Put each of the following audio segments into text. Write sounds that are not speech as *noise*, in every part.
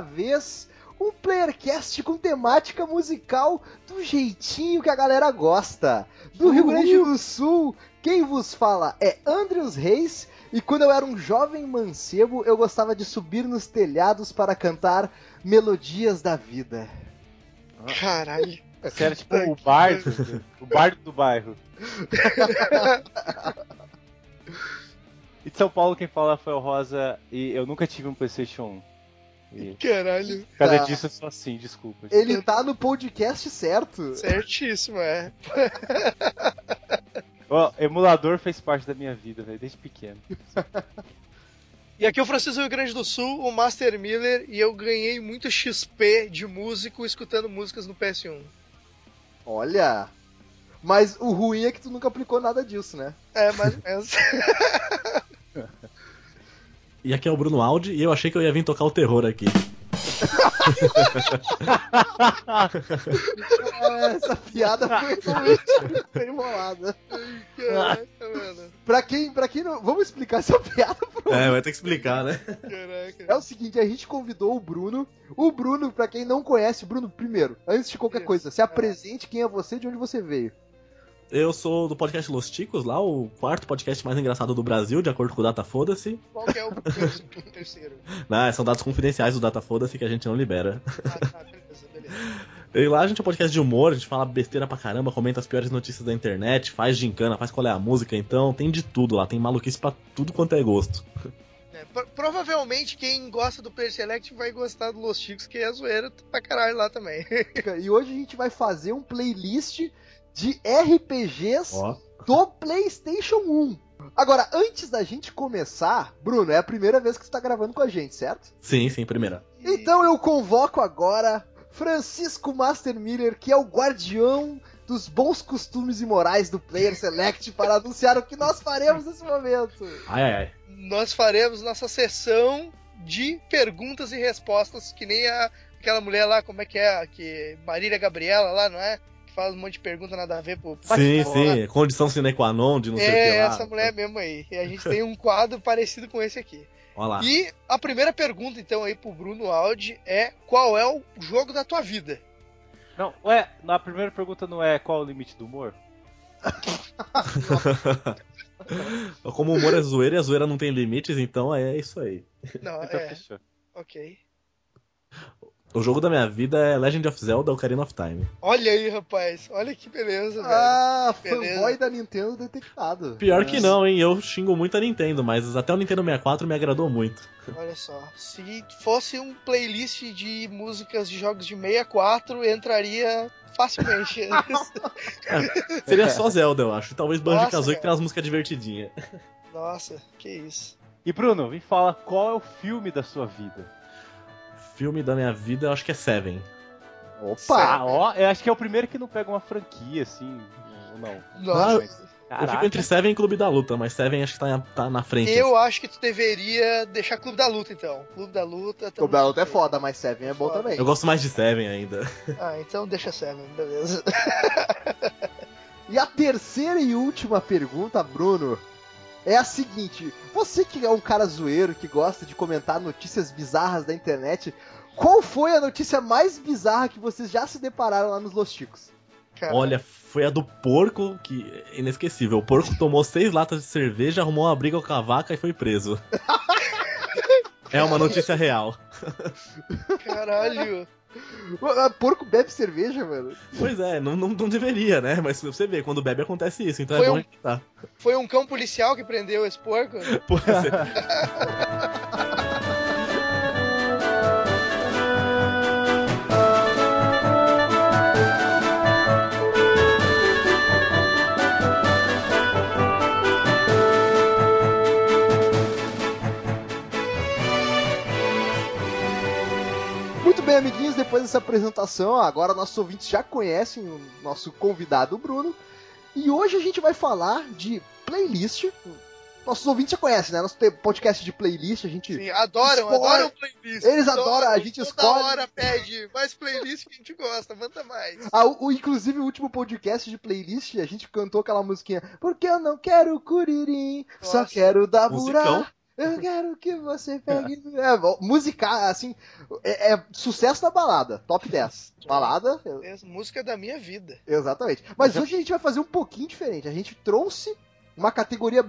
Vez um Playercast com temática musical do jeitinho que a galera gosta. Do Rio Grande do Sul, quem vos fala é Andrews Reis, e quando eu era um jovem mancebo, eu gostava de subir nos telhados para cantar melodias da vida. Caralho. Você era tipo o bardo, o bardo do bairro. *laughs* E de São Paulo quem fala foi o Rosa e eu nunca tive um Playstation 1. E Caralho. por causa Tá. disso eu sou assim, desculpa. Ele tá no podcast certo. Certíssimo, é. *laughs* Ó, emulador fez parte da minha vida, velho, desde pequeno. E aqui é o Francisco do Rio Grande do Sul, o Master Miller, e eu ganhei muito XP de músico escutando músicas no PS1. Olha. Mas o ruim é que tu nunca aplicou nada disso, né? É, mais ou menos. E aqui é o Bruno Aldi e eu achei que eu ia vir tocar o terror aqui. É, *laughs* Essa piada foi muito bem enrolada. Caraca, mano. Pra quem, pra quem não. Vamos explicar essa piada pro. É, vai ter que explicar, né? É Caraca. o seguinte, a gente convidou o Bruno. O Bruno, pra quem não conhece, Bruno, primeiro, antes de qualquer Isso. coisa, se apresente quem é você de onde você veio. Eu sou do podcast Los Ticos, lá o quarto podcast mais engraçado do Brasil, de acordo com o Data Foda-se. Qual que é o terceiro? *laughs* Não, são dados confidenciais do Data Foda-se que a gente não libera. Ah, tá, beleza, beleza. E lá a gente é um podcast de humor, a gente fala besteira pra caramba, comenta as piores notícias da internet, faz gincana, faz qual é a música, então tem de tudo lá, tem maluquice pra tudo quanto é gosto. É, pro- provavelmente quem gosta do Player Select vai gostar do Los Chicos, que é zoeira pra caralho lá também. E hoje a gente vai fazer um playlist de RPGs Ó. do PlayStation 1. Agora, antes da gente começar, Bruno, é a primeira vez que você tá gravando com a gente, certo? Sim, sim, primeira. Então eu convoco agora Francisco Master Miller, que é o guardião dos bons costumes e morais do Player Select, *laughs* para anunciar o que nós faremos nesse momento. Ai, ai, ai. nós faremos nossa sessão de perguntas e respostas, que nem a, aquela mulher lá, como é que é? Que Marília Gabriela lá, não é? Que faz um monte de pergunta nada a ver pro Sim, sim, condição sine qua non de não sei o que É, lá. essa mulher mesmo aí. E a gente tem um quadro parecido com esse aqui. Olha lá. E a primeira pergunta, então, aí pro Bruno Aldi é: qual é o jogo da tua vida? Não, ué, na primeira pergunta não é qual o limite do humor? *laughs* Como o humor é zoeira e a zoeira não tem limites, então é isso aí. Não, Então é, fechou. ok. O jogo da minha vida é Legend of Zelda Ocarina of Time. Olha aí, rapaz. Olha que beleza, velho. Ah, fanboy da Nintendo detectado. Pior que não, hein? Eu xingo muito a Nintendo, mas até o Nintendo 64 me agradou muito. Olha só, se fosse um playlist de músicas de jogos de 64, entraria facilmente. *laughs* Seria só Zelda, eu acho. Talvez Banjo Nossa, Kazooie que tem umas músicas divertidinhas. Nossa, que isso. E Bruno, me fala qual é o filme da sua vida? Filme da minha vida, eu acho que é Seven. Ah, ó, eu acho que é o primeiro que não pega uma franquia, assim, ou não. Nossa, Eu fico Caraca. entre Seven e Clube da Luta, mas Seven acho que tá, tá na frente. eu acho que tu deveria deixar Clube da Luta, então. Clube da Luta. tamo O Battle é junto. foda, mas Seven é bom Foda. também. Eu gosto mais de Seven ainda. *laughs* Ah, então deixa Seven, beleza. *laughs* E a terceira e última pergunta, Bruno, é a seguinte: você que é um cara zoeiro que gosta de comentar notícias bizarras da internet, qual foi a notícia mais bizarra que vocês já se depararam lá nos Los Chicos? Cara, Olha, foi a do porco, que é inesquecível. O porco tomou seis latas de cerveja, arrumou uma briga com a vaca e foi preso. *laughs* É uma notícia real. Caralho. Ah, Porco bebe cerveja, mano. Pois é, não, não, não deveria, né? Mas você vê, quando bebe acontece isso, então Foi é bom um- respeitar. Foi um cão policial que prendeu esse porco? *laughs* Pode ser. *laughs* bem, amiguinhos, depois dessa apresentação, agora nossos ouvintes já conhecem o nosso convidado Bruno. E hoje a gente vai falar de playlist. Nossos ouvintes já conhecem, né? Nosso podcast de playlist, a gente. Sim, adoram, Escolhe. adoram playlist. Eles adoram, a gente Toda escolhe. hora pede mais playlist que a gente gosta, manda mais. Ah, o, o- inclusive, o último podcast de playlist, a gente cantou aquela musiquinha. Porque eu não quero curirim, só Nossa. quero dar Musicão. Eu quero que você pegue. É, bom, musical, assim, é, é sucesso da balada, top 10. Balada, É música da minha vida. exatamente. Mas hoje a gente vai fazer um pouquinho diferente. A gente trouxe uma categoria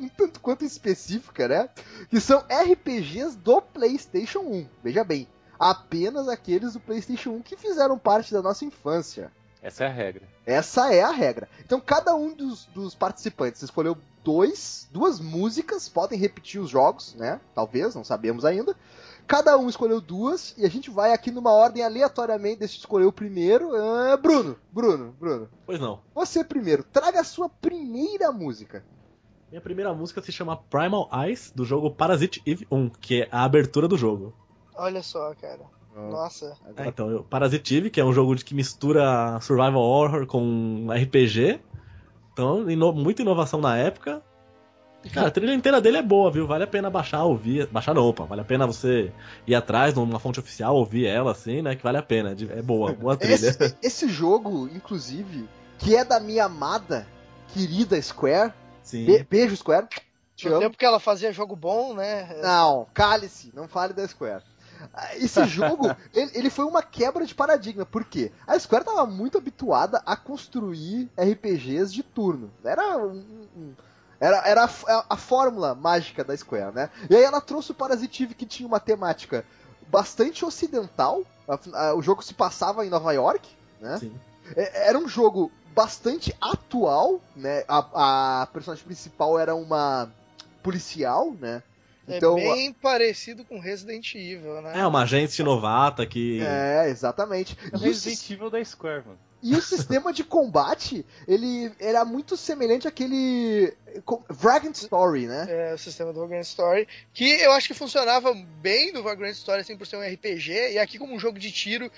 um tanto quanto específica, né? Que são RPGs do PlayStation 1. Veja bem, apenas aqueles do PlayStation 1 que fizeram parte da nossa infância. Essa é a regra. Essa é a regra. Então cada um dos, dos participantes escolheu dois, duas músicas, podem repetir os jogos, né? Talvez, não sabemos ainda. Cada um escolheu duas e a gente vai aqui numa ordem aleatoriamente. Deixa eu escolher o primeiro. Ah, Bruno, Bruno, Bruno. Pois não. Você primeiro, traga a sua primeira música. Minha primeira música se chama Primal Eyes, do jogo Parasite Eve 1, que é a abertura do jogo. Olha só, cara. Nossa. É, então, eu- Parasite Eve, que é um jogo de que mistura survival horror com RPG. Então, ino- muita inovação na época. E, cara, a trilha inteira dele é boa, viu? Vale a pena baixar, ouvir. Baixar não, opa. Vale a pena você ir atrás numa fonte oficial, ouvir ela, assim, né? Que vale a pena. de- É boa, boa trilha. Esse, esse jogo, inclusive, que é da minha amada, querida Square. Sim. Be- beijo, Square. Te No amo. tempo que ela fazia jogo bom, né? Não, cale-se, não fale da Square. Ah, Esse jogo, *laughs* ele, ele foi uma quebra de paradigma, por quê? A Square estava muito habituada a construir RPGs de turno. Era um- um- era, era a, a- fórmula mágica da Square, né? E aí ela trouxe o Parasitive que tinha uma temática bastante ocidental. A- a- O jogo se passava em Nova York, né? Sim. É- Era um jogo bastante atual, né? A, a personagem principal era uma policial, né? Então, é bem parecido com Resident Evil, né? É uma agente novata que. É, exatamente. É Resident Evil da Square, mano. e o sistema de combate, ele era muito semelhante àquele Vagrant Story, né? É, o sistema do Vagrant Story, que eu acho que funcionava bem no Vagrant Story, assim, por ser um RPG, e aqui como um jogo de tiro,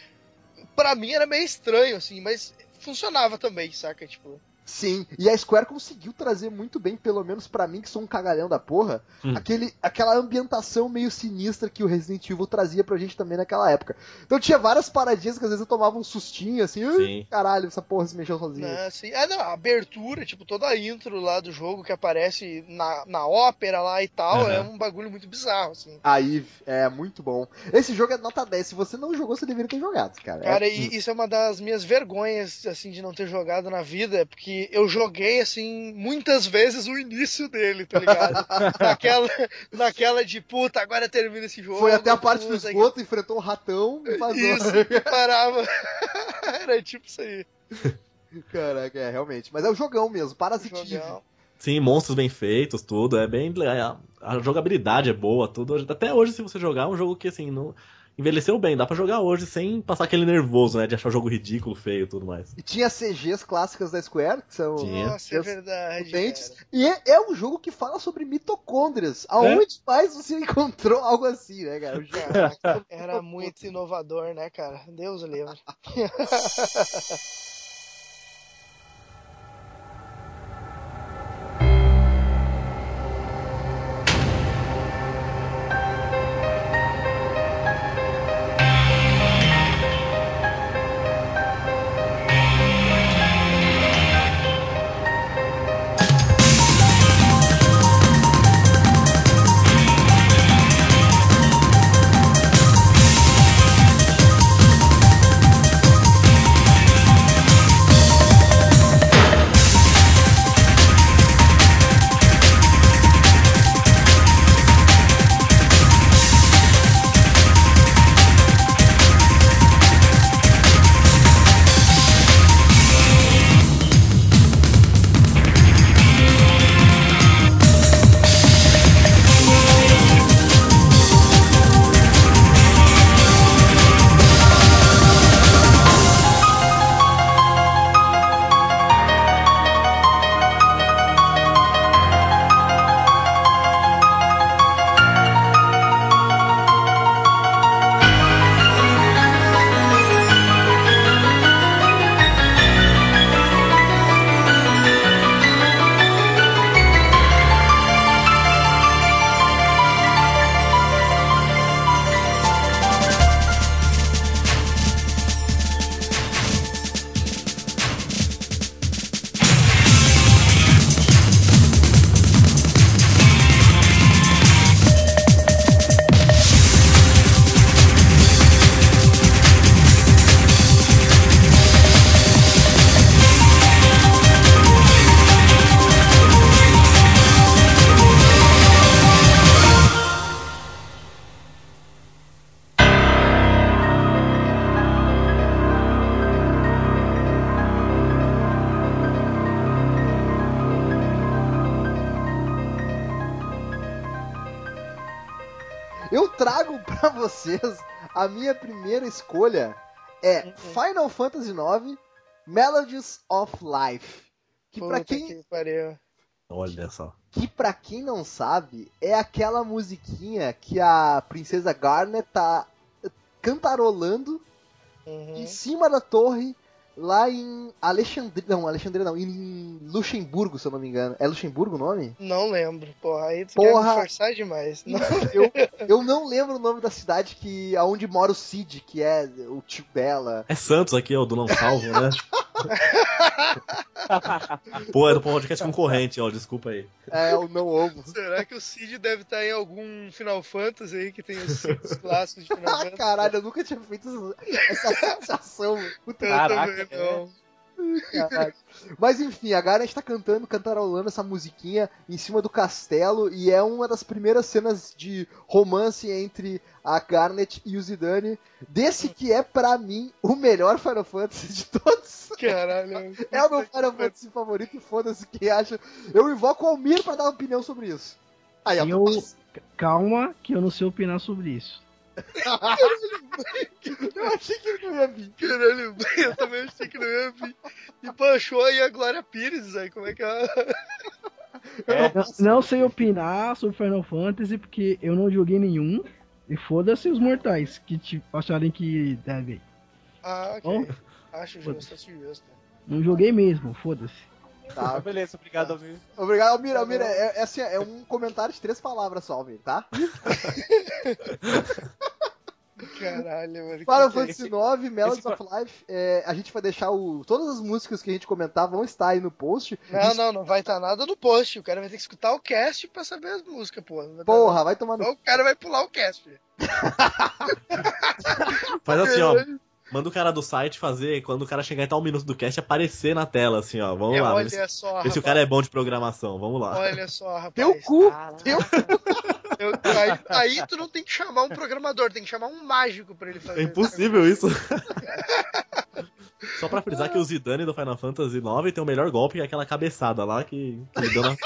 pra mim era meio estranho, assim, mas funcionava também, saca? Tipo, Sim, e a Square conseguiu trazer muito bem, pelo menos pra mim, que sou um cagalhão da porra, Hum. aquele, aquela ambientação meio sinistra que o Resident Evil trazia pra gente também naquela época. Então tinha várias paradinhas que às vezes eu tomava um sustinho, assim, "Ai, Sim. caralho, essa porra se mexeu sozinha. né, assim, ah, não, a abertura, tipo, toda a intro lá do jogo que aparece na, na ópera lá e tal, Aham. é um bagulho muito bizarro, assim. Aí, é muito bom. Esse jogo é nota 10. Se você não jogou, você deveria ter jogado, cara. É- Cara, e isso é uma das minhas vergonhas, assim, de não ter jogado na vida, porque eu joguei, assim, muitas vezes o início dele, tá ligado? *laughs* naquela, naquela de, puta, agora termina esse jogo. Foi até a parte do esgoto, enfrentou um ratão e vazou. Isso, e *laughs* parava. *laughs* Era tipo isso aí. Caraca, é, realmente. Mas é o jogão mesmo, Parasitive. Jogão. Sim, monstros bem feitos, tudo. É bem. A, a jogabilidade é boa, tudo. Até hoje, se você jogar, é um jogo que assim, não. Envelheceu bem, dá pra jogar hoje sem passar aquele nervoso, né? De achar o jogo ridículo, feio e tudo mais. E tinha CGs clássicas da Square, que são Tinha. Nossa, é verdade. E é, é um jogo que fala sobre mitocôndrias. Aonde mais você *laughs* encontrou algo assim, né, cara? Jogo Era muito inovador, né, cara? Deus o livre. *laughs* escolha é Uhum. Final Fantasy IX Melodies of Life. Que pra Puta quem que pariu. Olha só. que pra quem não sabe, é aquela musiquinha que a princesa Garnet tá cantarolando Uhum. em cima da torre lá em Alexandria, não, Alexandria não, em Luxemburgo, se eu não me engano. É Luxemburgo o nome? Não lembro, porra. Aí tu Porra. quer me forçar demais. Não. *laughs* Eu, eu não lembro o nome da cidade que aonde mora o Cid, que é o tio dela. É Santos aqui, ó, do Não Salvo, né? *laughs* *laughs* Pô, é do podcast concorrente, ó, desculpa aí. É o não ovo. Será que o Cid deve estar em algum Final Fantasy aí que tem os *laughs* clássicos de Final Ah, *laughs* Fantasy? caralho, eu nunca tinha feito essa associação. Puta Eu Caraca, também não. Caralho. *laughs* Mas enfim, a Garnet tá cantando, cantarolando essa musiquinha em cima do castelo e é uma das primeiras cenas de romance entre a Garnet e o Zidane, desse que é pra mim o melhor Final Fantasy de todos. Caralho. É o meu Final Fantasy favorito e foda-se quem acha. Eu invoco o Almir pra dar uma opinião sobre isso. Aí, Eu- Calma, que eu não sei opinar sobre isso. *laughs* eu achei que ele não ia vir. Caralho, eu também achei que não ia vir. E baixou aí a Glória Pires, aí como é que é? *laughs* É, Não, não sei opinar sobre Final Fantasy porque eu não joguei nenhum. E foda-se os mortais que te acharem que devem. Ah, Bom, ok. Acho justo, acho justo. não joguei mesmo, foda-se. Tá, beleza, obrigado, Almir. Obrigado, Almir. Almir, é, é assim, é um comentário de três palavras só, Almir, tá? *laughs* Caralho, mano. Final é Fantasy IX, Melodies of Life, é, a gente vai deixar o. Todas as músicas que a gente comentar vão estar aí no post. Não, não, não vai estar nada no post. O cara vai ter que escutar o cast pra saber as músicas, pô. Não vai tá Porra, vai tomar no. Ou o cara vai pular o cast. *laughs* Faz assim, ó. Manda o cara do site fazer, quando o cara chegar em tal minuto do cast, aparecer na tela, assim, ó. Vamos É, lá. olha Ver se, só, rapaz. se o cara é bom de programação. Vamos lá. Olha só, rapaz. Teu cu! Teu Eu- aí, aí tu não tem que chamar um programador, tem que chamar um mágico pra ele fazer. É impossível isso. Só pra frisar que o Zidane do Final Fantasy IX tem o melhor golpe, que é aquela cabeçada lá que, que ele deu na. *laughs*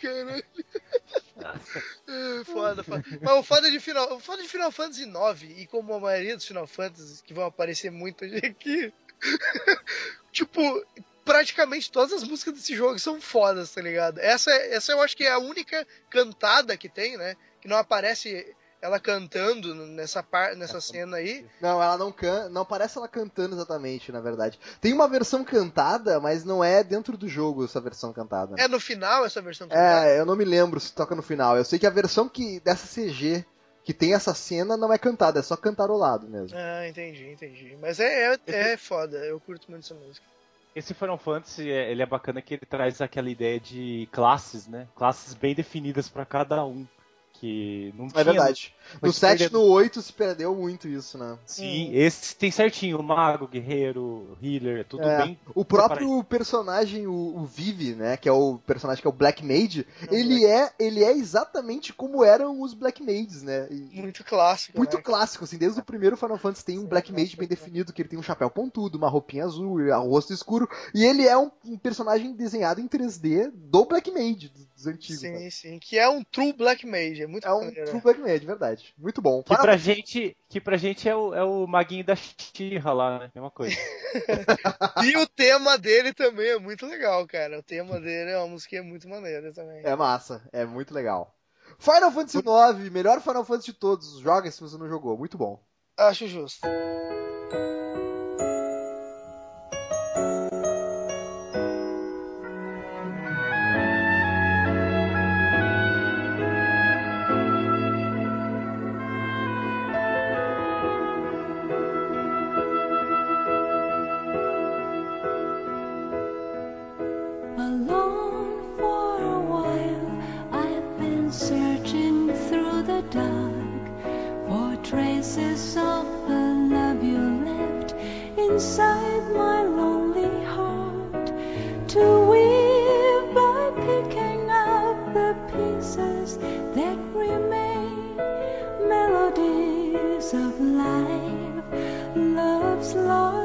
Caralho. É, *laughs* foda, foda. Mas o foda de Final, o foda de Final Fantasy IX, e como a maioria dos Final Fantasies que vão aparecer muito hoje aqui, *laughs* tipo, praticamente todas as músicas desse jogo são fodas, tá ligado? Essa, essa eu acho que é a única cantada que tem, né? Que não aparece ela cantando nessa, par, nessa cena aí. Não, ela não canta. Não parece ela cantando exatamente, na verdade. Tem uma versão cantada, mas não é dentro do jogo essa versão cantada. É no final essa versão cantada. É, eu não me lembro se toca no final. Eu sei que a versão que dessa CG que tem essa cena não é cantada, é só cantarolado mesmo. Ah, entendi, entendi. Mas é, é, é foda, eu curto muito essa música. Esse Final Fantasy, é- ele é bacana que ele traz aquela ideia de classes, né? Classes bem definidas pra cada um. Que não É tinha verdade. foi No se 7 e no 8 se perdeu muito isso, né? Sim, esse tem certinho, o mago, guerreiro, healer, é tudo É, bem. O próprio personagem, o, o Vivi, né, que é o personagem que é o Black Mage, ele é, ele é exatamente como eram os Black Mages, né? E- Muito clássico. muito né? clássico, assim, desde o primeiro Final Fantasy tem um Black Mage bem definido, que ele tem um chapéu pontudo, uma roupinha azul, um rosto escuro, e ele é um, um personagem desenhado em 3D do Black Mage, dos, antigos. né? Sim, sim. Que é um true Black Mage. É muito É um maneiro, true? Black Mage, verdade. Muito bom. Que Para- pra gente, que pra gente é o, é o maguinho da Xirra lá, né? Mesma coisa. *laughs* *laughs* E o tema dele também é muito legal, cara. O tema dele é uma musiquinha muito maneira também. É massa, é muito legal. Final Fantasy IX, melhor Final Fantasy de todos. Joga se você não jogou, muito bom. Acho justo. Of life, love's lost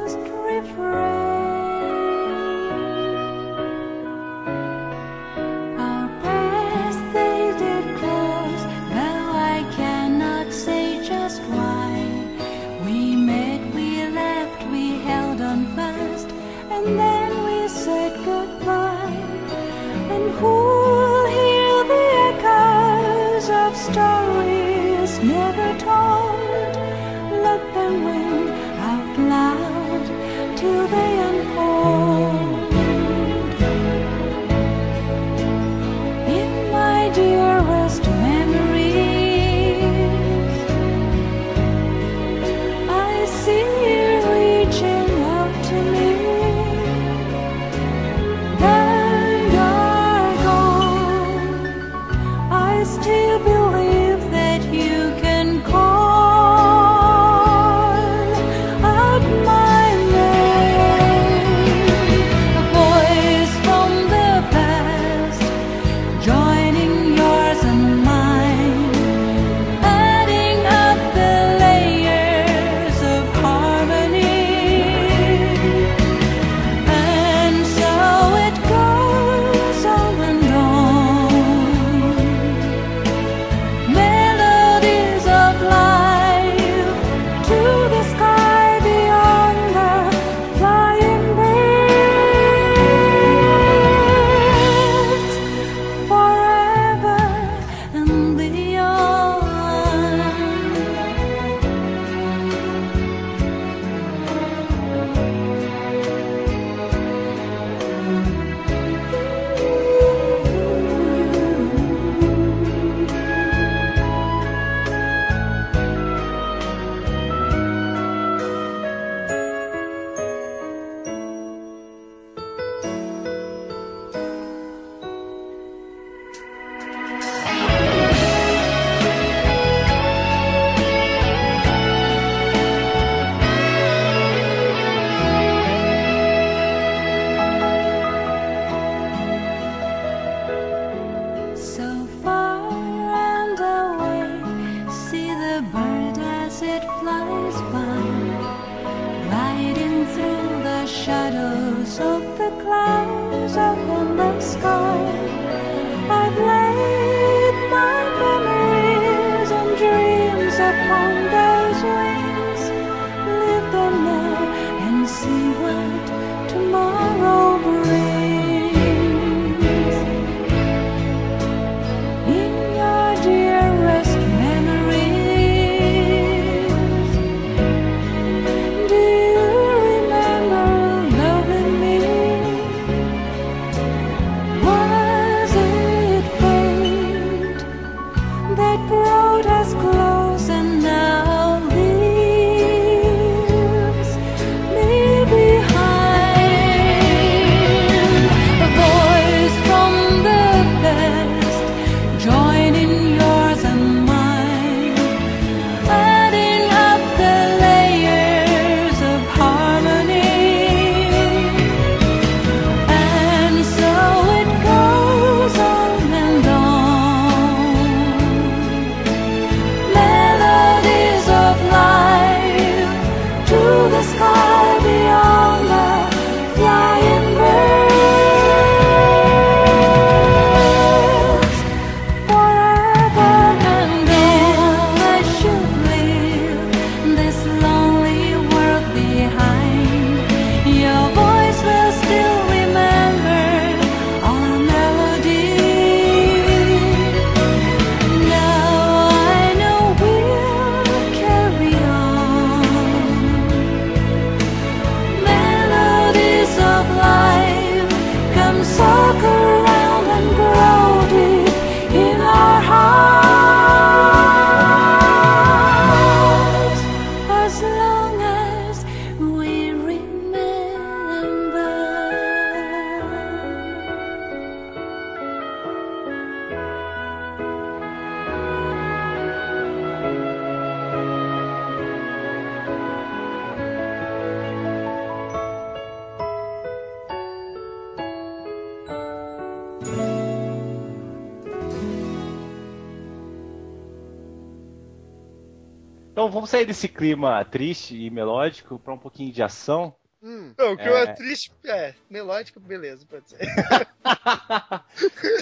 sair desse clima triste e melódico pra um pouquinho de ação. Hum, Não, o que É. é triste. É, melódico, beleza, pode ser. *laughs*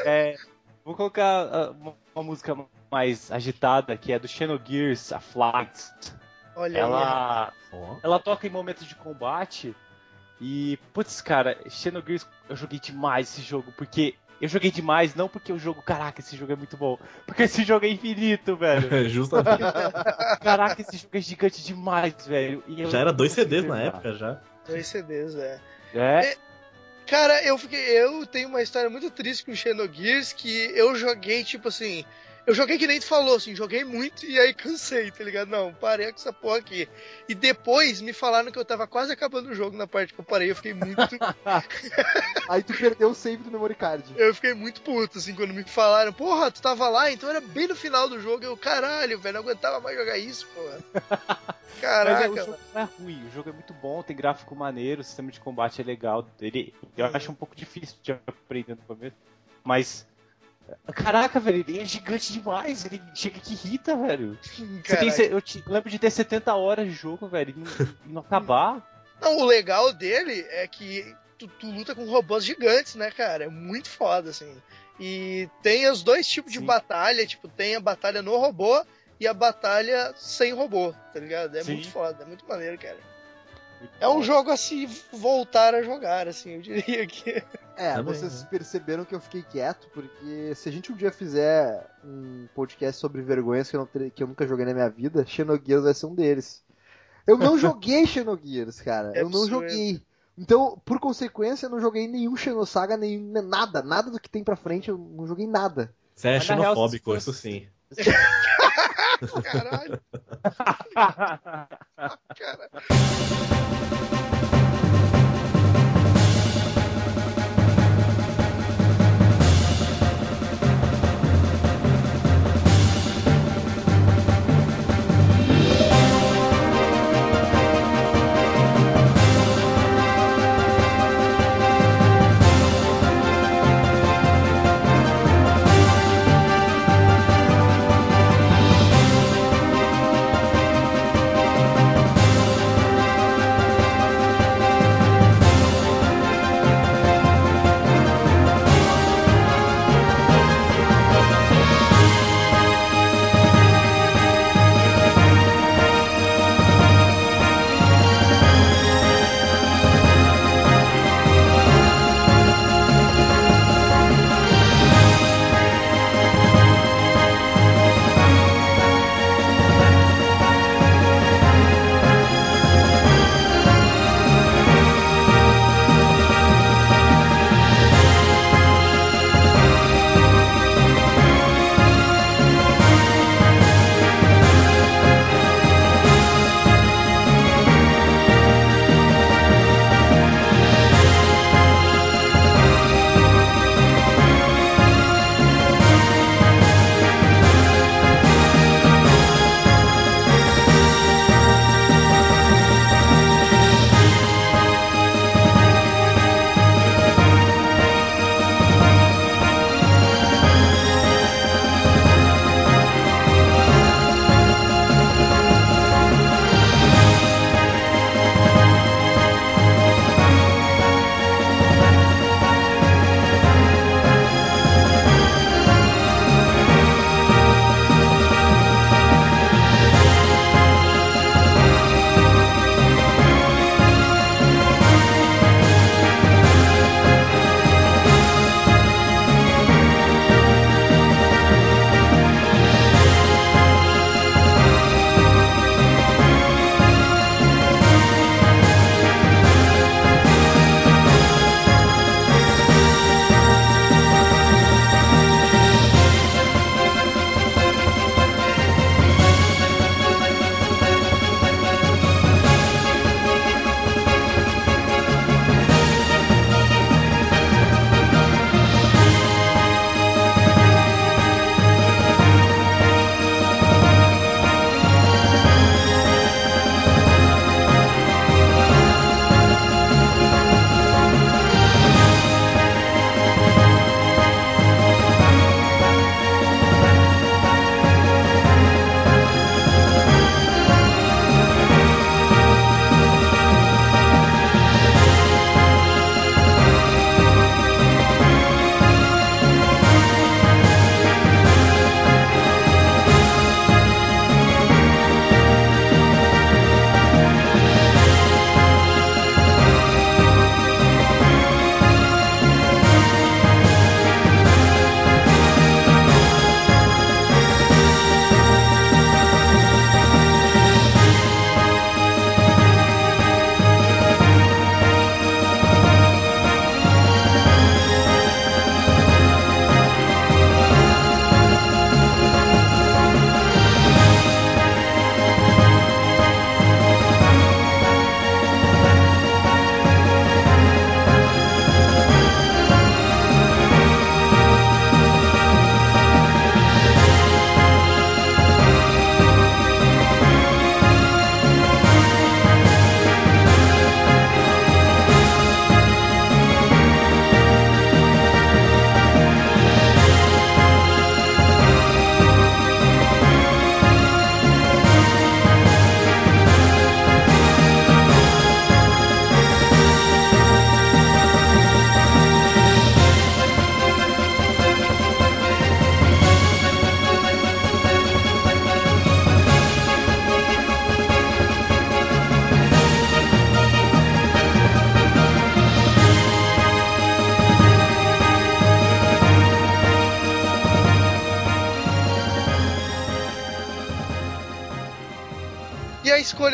É, vou colocar ah, uma, uma música mais agitada, que é do Xenogears, a Flight. Olha. Ela, ela toca em momentos de combate. E, putz, cara, Xenogears, eu joguei demais esse jogo, porque eu joguei demais, não porque o jogo, caraca, esse jogo é muito bom, porque esse jogo é infinito, velho. *laughs* É, Justamente. Caraca, esse jogo é gigante demais, velho. E eu Já era dois CDs na época já. Dois CDs, é. É, Cara, eu fiquei. Eu tenho uma história muito triste com Xenogears que eu joguei, tipo assim. Eu joguei que nem tu falou, assim, joguei muito e aí cansei, tá ligado? Não, parei com essa porra aqui. E depois me falaram que eu tava quase acabando o jogo na parte que eu parei, eu fiquei muito. *laughs* *laughs* Aí tu perdeu o save do memory card. eu fiquei muito puto, assim, quando me falaram, porra, tu tava lá, então era bem no final do jogo. Eu, caralho, velho, não aguentava mais jogar isso, porra. *laughs* Mas Caraca, é, o jogo não é ruim, o jogo é muito bom, tem gráfico maneiro, o sistema de combate é legal. Ele, eu acho um pouco difícil de aprender no começo, mas. Caraca, velho, ele é gigante demais, ele chega que irrita, velho. Tem, eu te- lembro de ter 70 horas de jogo, velho, e não, não acabar. Não, o legal dele é que tu, tu luta com robôs gigantes, né, cara? É muito foda, assim. E tem os dois tipos de Sim. batalha, tipo, tem a batalha no robô e a batalha sem robô, tá ligado? É Sim. muito foda, é muito maneiro, cara. É um bom. jogo a se voltar a jogar, assim, eu diria que. *laughs* É, Também, vocês né? perceberam que eu fiquei quieto, porque se a gente um dia fizer um podcast sobre vergonhas que eu, não ter- que eu nunca joguei na minha vida, Xenogears vai ser um deles. Eu não *laughs* joguei Xenogears, cara. É eu não joguei. Então, por consequência, eu não joguei nenhum Xenosaga, nem nada, nada do que tem pra frente, eu não joguei nada. Você é Mas na real, xenofóbico, isso sim. *laughs* Caralho, *laughs* cara.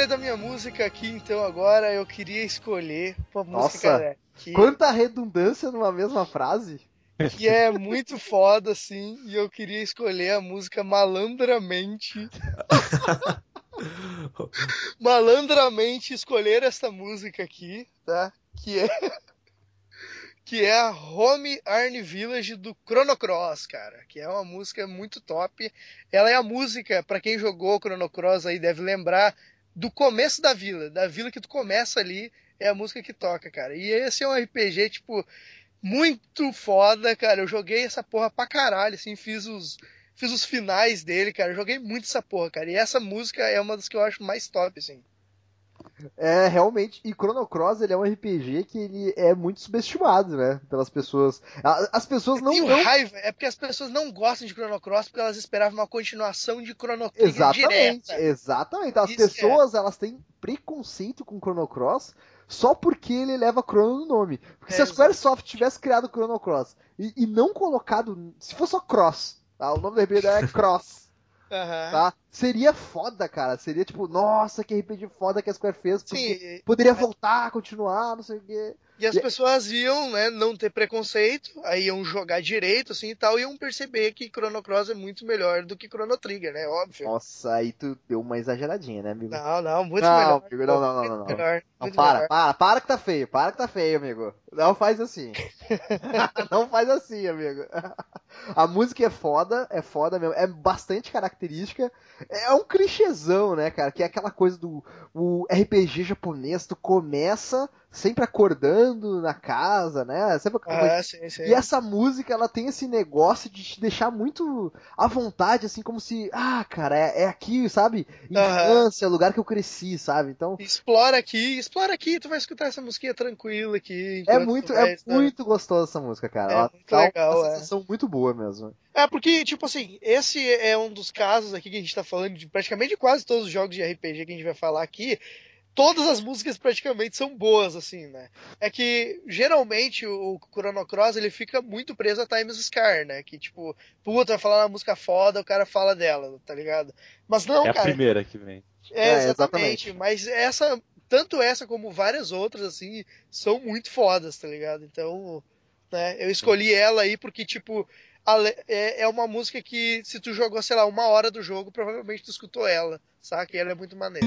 Escolha da minha música aqui, então, agora, eu queria escolher uma Nossa, música que, Quanta redundância numa mesma frase. que é muito foda, assim, e eu queria escolher a música Malandramente. *laughs* Malandramente escolher essa música aqui, tá? Que é. Que é a Home Arne Village do Chrono Cross, cara. Que é uma música muito top. Ela é a música, pra quem jogou Chrono Cross aí deve lembrar, do começo da vila. Da vila que tu começa ali, é a música que toca, cara. E esse é um RPG, tipo, muito foda, cara. Eu joguei essa porra pra caralho, assim, fiz os, fiz os finais dele, cara. Eu joguei muito essa porra, cara. E essa música é uma das que eu acho mais top, assim. É, realmente, e Chrono Cross ele é um RPG que ele é muito subestimado, né? Pelas pessoas. As pessoas não dão. raiva, é porque as pessoas não gostam de Chrono Cross porque elas esperavam uma continuação de Chrono Trigger Exatamente, direta. exatamente. As Isso é. pessoas, elas têm preconceito com Chrono Cross só porque ele leva Chrono no nome. Porque se É, a Squaresoft tivesse criado Chrono Cross e, e não colocado, se fosse só Cross, tá? O nome do RPG é Cross, Aham. tá? Seria foda, cara. Seria tipo, nossa, que RPG foda que a Square fez. Sim, Poderia voltar, continuar, não sei o quê. E as E- pessoas iam, né, não ter preconceito, aí iam jogar direito, assim, e tal, e iam perceber que Chrono Cross é muito melhor do que Chrono Trigger, né, óbvio. Nossa, aí tu deu uma exageradinha, né, amigo? Não, não, muito Não, melhor. amigo, não, não, não, não, não. melhor, Não, para, melhor. para, para que tá feio, para que tá feio, amigo. Não faz assim. *laughs* não faz assim, amigo. A música é foda, é foda mesmo, é bastante característica. É um clichêzão, né, cara? Que é aquela coisa do o RPG japonês, tu começa sempre acordando na casa, né? Sempre Ah, sim, sim. e essa música, ela tem esse negócio de te deixar muito à vontade, assim, como se, ah, cara, é, é aqui, sabe? Infância, lugar que eu cresci, sabe? Então, Explora aqui, explora aqui, tu vai escutar essa musiquinha tranquila aqui. é muito, vai é muito gostosa essa música, cara. É Ela muito uma legal, é. sensação muito boa mesmo. É, porque, tipo assim, esse é um dos casos aqui que a gente tá falando de praticamente quase todos os jogos de RPG que a gente vai falar aqui. Todas as músicas praticamente são boas, assim, né? É que geralmente o Chrono Cross ele fica muito preso a Times Scar, né? Que tipo, puta, vai falar uma música foda, o cara fala dela, tá ligado? Mas não, é a cara. primeira que vem. É, É, exatamente. exatamente. Mas essa, tanto essa como várias outras, assim, são muito fodas, tá ligado? Então, né, eu escolhi ela aí porque, tipo, é, é uma música que, se tu jogou, sei lá, uma hora do jogo, provavelmente tu escutou ela, saca? E ela é muito maneira.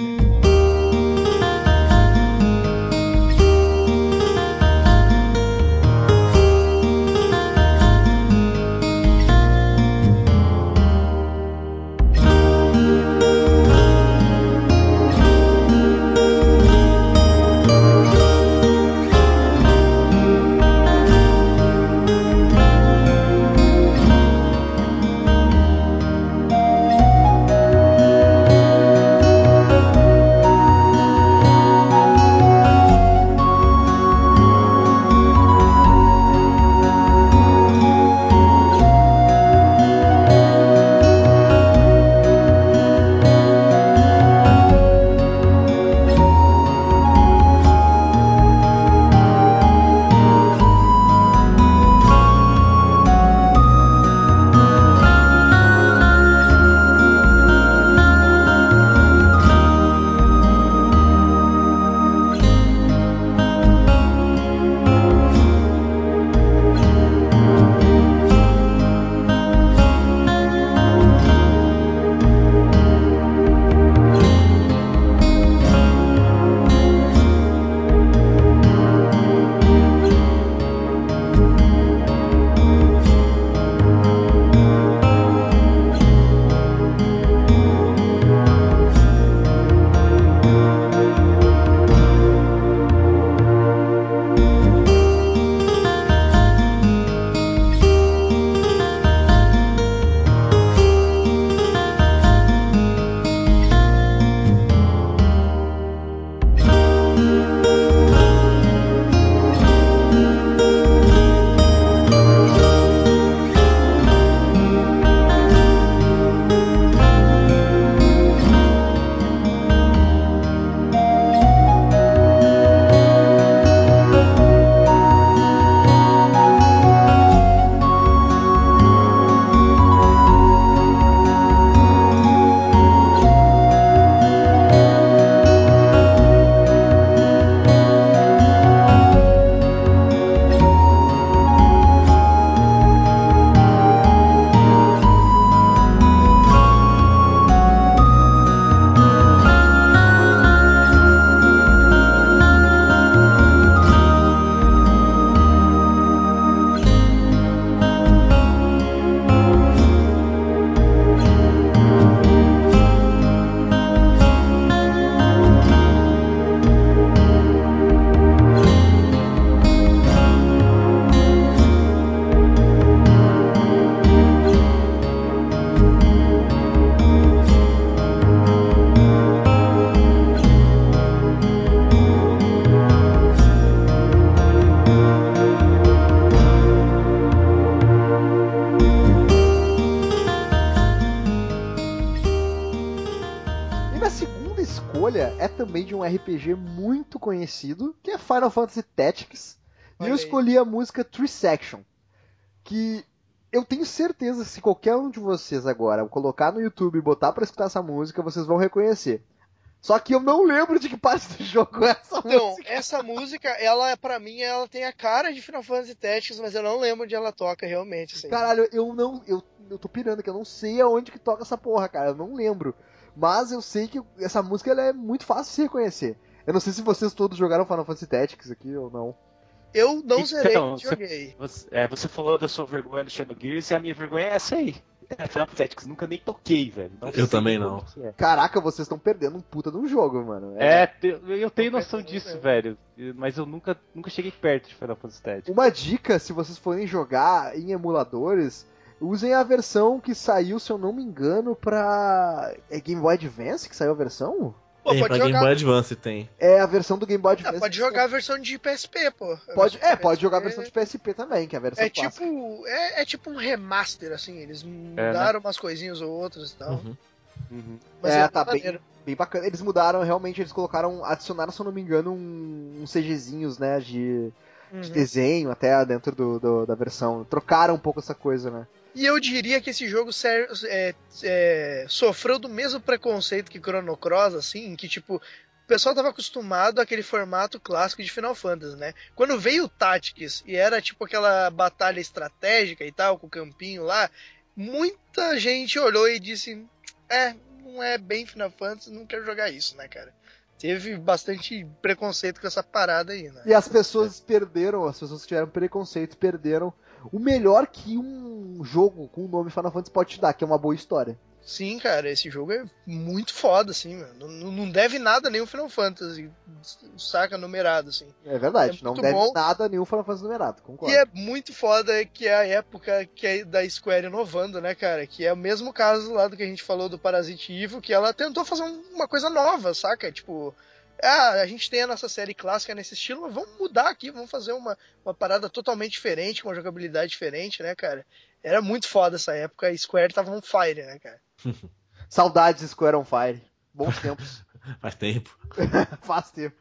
Um RPG muito conhecido, que é Final Fantasy Tactics. E Olha eu aí. escolhi a música Tree Section, que eu tenho certeza que se qualquer um de vocês agora colocar no YouTube e botar pra escutar essa música, vocês vão reconhecer. Só que eu não lembro de que parte do jogo é essa Então, música. essa música, ela, pra mim, ela tem a cara de Final Fantasy Tactics, mas eu não lembro onde ela toca realmente, assim. Caralho, eu não. Eu, eu tô pirando que eu não sei aonde que toca essa porra, cara. Eu não lembro. Mas eu sei que essa música ela é muito fácil de se reconhecer. Eu não sei se vocês todos jogaram Final Fantasy Tactics aqui ou não. Eu não Então, zerei, você- joguei. Você, é, você falou da sua vergonha no Shadow Gears e a minha vergonha é essa aí. É, Final Tactics, nunca nem toquei, velho. Não Eu também não. é. Caraca, vocês estão perdendo um puta de um jogo, mano. É, te- eu tenho noção disso, mesmo. velho. Mas eu nunca, nunca cheguei perto de Final Fantasy Tactics. Uma dica, se vocês forem jogar em emuladores, usem a versão que saiu, se eu não me engano, pra. É Game Boy Advance que saiu a versão? Pô, tem, pode pra Game jogar, Boy Advance tem. É a versão do Game Boy ah, Advance. pode jogar a versão de PSP, pô. A Pode, é, de pode jogar a PSP versão de PSP também, que é a versão É clássica. tipo, é, é tipo um remaster, assim, eles né? mudaram umas coisinhas ou outras e tal. Uhum. Uhum. Mas É, é, tá bem- maneiro. Bem bacana. Eles mudaram, realmente, eles colocaram, adicionaram, se eu não me engano, um, uns CGzinhos, né, de, de Uhum. desenho até dentro do, do- da versão. Trocaram um pouco essa coisa, né? E eu diria que esse jogo ser- é, é, sofreu do mesmo preconceito que Chrono Cross, assim, que tipo, o pessoal tava acostumado àquele formato clássico de Final Fantasy, né? Quando veio o Tactics e era tipo aquela batalha estratégica e tal, com o campinho lá, muita gente olhou e disse: É, não é bem Final Fantasy, não quero jogar isso, né, cara? Teve bastante preconceito com essa parada aí, né? E as pessoas perderam, as pessoas que tiveram preconceito perderam o melhor que um jogo com o nome Final Fantasy pode te dar, que é uma boa história. Sim, cara, esse jogo é muito foda, assim, mano. Não, não deve nada nem o Final Fantasy, saca, numerado, assim. É verdade, É não deve bom. nada nenhum Final Fantasy numerado, concordo. E é muito foda que é a época que é da Square inovando, né, cara? Que é o mesmo caso lá do que a gente falou do Parasite Evil, que ela tentou fazer um- uma coisa nova, saca? Tipo, ah, a gente tem a nossa série clássica nesse estilo, mas vamos mudar aqui, vamos fazer uma, uma parada totalmente diferente, com uma jogabilidade diferente, né, cara? Era muito foda essa época, a Square tava on fire, né, cara? *laughs* Saudades Square on Fire. Bons tempos. *laughs* Faz tempo. *laughs* Faz tempo.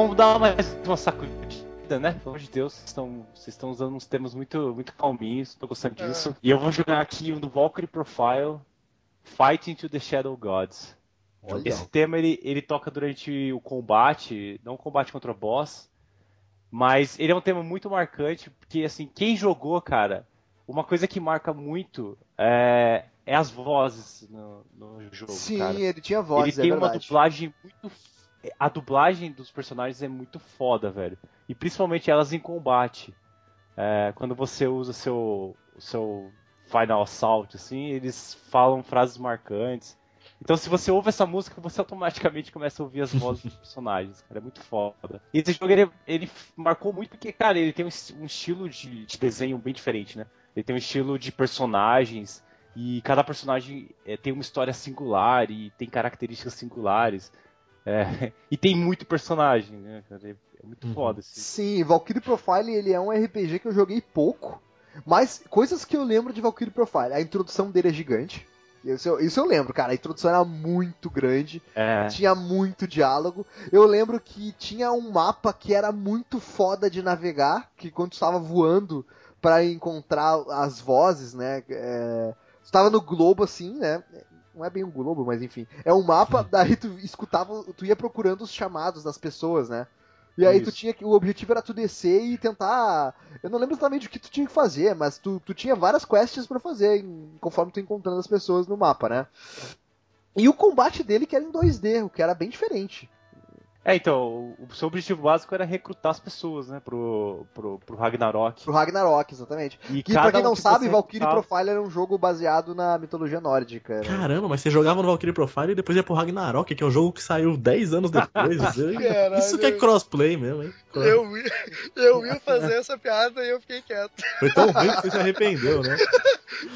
Vamos dar mais uma sacudida, né? Pelo amor de Deus, vocês estão, vocês estão usando uns termos muito, muito calminhos, tô gostando disso. E eu vou jogar aqui um do Valkyrie Profile, Fighting to the Shadow Gods. Olha. Esse tema ele, ele toca durante o combate, não o combate contra o boss, mas ele é um tema muito marcante, porque assim, quem jogou, cara, uma coisa que marca muito é, é as vozes no, no jogo, Sim, cara. ele tinha voz, ele tem é uma verdade. dublagem muito. A dublagem dos personagens é muito foda, velho. E principalmente elas em combate. É, quando você usa seu, seu Final Assault, assim, eles falam frases marcantes. Então, se você ouve essa música, você automaticamente começa a ouvir as vozes dos *laughs* personagens, cara. É muito foda. E esse jogo, ele, ele marcou muito porque, cara, ele tem um, es- um estilo de, de desenho bem diferente, né? Ele tem um estilo de personagens, e cada personagem eh, tem uma história singular e tem características singulares. É, *laughs* e tem muito personagem, né, cara? É, é muito Uhum. foda esse. Sim, Valkyrie Profile ele é um RPG que eu joguei pouco, mas coisas que eu lembro de Valkyrie Profile. A introdução dele é gigante. Isso eu, isso eu lembro, cara. A introdução era muito grande, É, tinha muito diálogo. Eu lembro que tinha um mapa que era muito foda de navegar, que quando tu estava voando pra encontrar as vozes, né? É, tu tava no globo assim, né? Não é bem um globo, mas enfim. É um mapa, *laughs* daí tu escutava, tu ia procurando os chamados das pessoas, né? E aí tu Isso. tinha que. O objetivo era tu descer e tentar. Eu não lembro exatamente o que tu tinha que fazer, mas tu, tu tinha várias quests pra fazer em- conforme tu encontrando as pessoas no mapa, né? E o combate dele que era em 2D, o que era bem diferente. É, então, o seu objetivo básico era recrutar as pessoas, né, pro, pro, pro Ragnarok. Pro Ragnarok, exatamente. E Que pra quem um não que sabe, Valkyrie recrutava- Profile era um jogo baseado na mitologia nórdica. né? Caramba, mas você jogava no Valkyrie Profile e depois ia pro Ragnarok, que é um jogo que saiu 10 anos depois. *laughs* Caralho. Isso que é crossplay mesmo, hein? Eu, ia- eu ia fazer essa piada e eu fiquei quieto. Foi tão ruim que você se arrependeu, né? *laughs*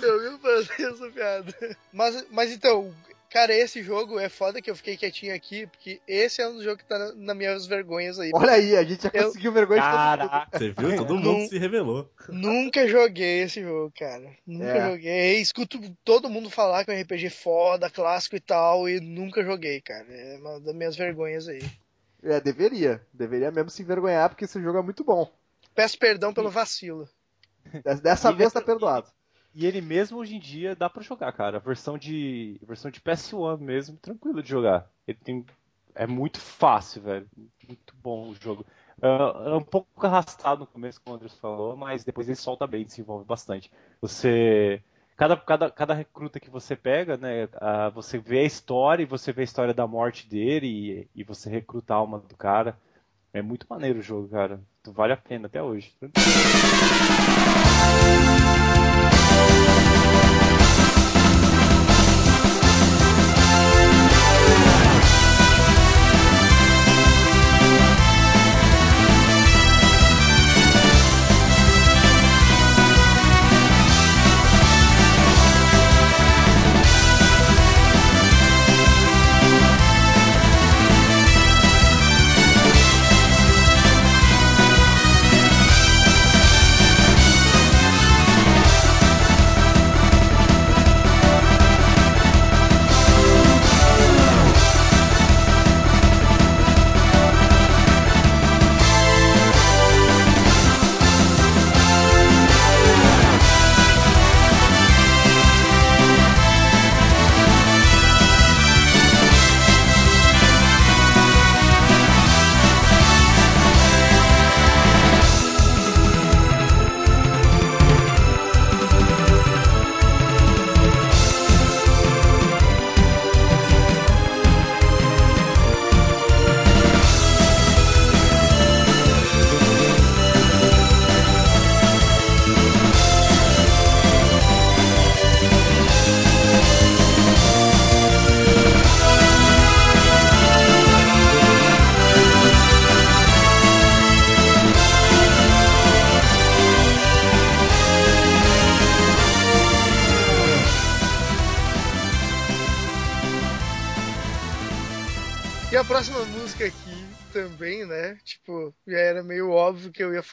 Eu ia fazer essa piada. Mas, mas então, cara, esse jogo é foda que eu fiquei quietinho aqui, porque esse é um jogo que tá na, nas minhas vergonhas aí. Olha aí, a gente já Eu- conseguiu vergonha de todo mundo. Caraca, Você viu? Todo Não- mundo se revelou. Nunca joguei esse jogo, cara. Nunca É. joguei. Escuto todo mundo falar que é um RPG foda, clássico e tal, e nunca joguei, cara. É uma das minhas vergonhas aí. É, deveria. Deveria mesmo se envergonhar, porque esse jogo é muito bom. Peço perdão pelo vacilo. Des- Dessa vez tá dessa- perdoado. E ele mesmo hoje em dia dá pra jogar, cara. Versão de versão de PS1 mesmo, tranquilo de jogar. Ele tem é muito fácil, velho. Muito bom o jogo. Ah, é um pouco arrastado no começo, como o Andrés falou, mas depois ele solta bem, desenvolve bastante. Você cada, cada, cada recruta que você pega, né, ah, você vê a história e você vê a história da morte dele e, e você recruta a alma do cara. É muito maneiro o jogo, cara. Vale a pena até hoje. Thank you.